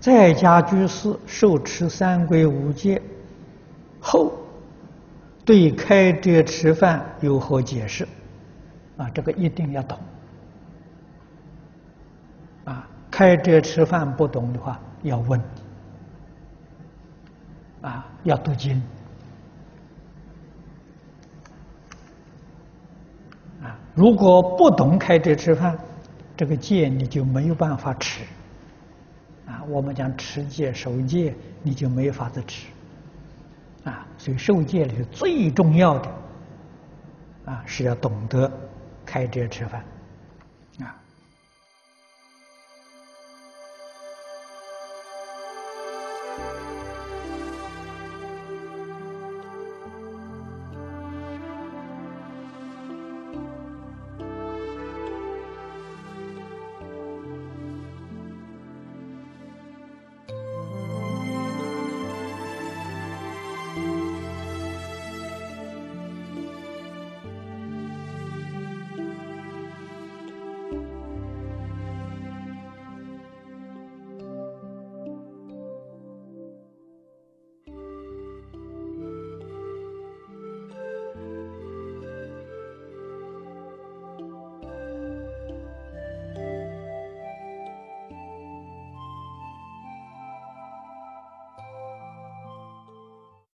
在家居士受持三规五戒后，对开斋吃饭有何解释？啊，这个一定要懂。啊，开斋吃饭不懂的话，要问。啊，要读经。啊，如果不懂开斋吃饭，这个戒你就没有办法持。我们讲持戒、守戒，你就没法子吃。啊，所以受戒里最重要的，啊，是要懂得开斋吃饭。啊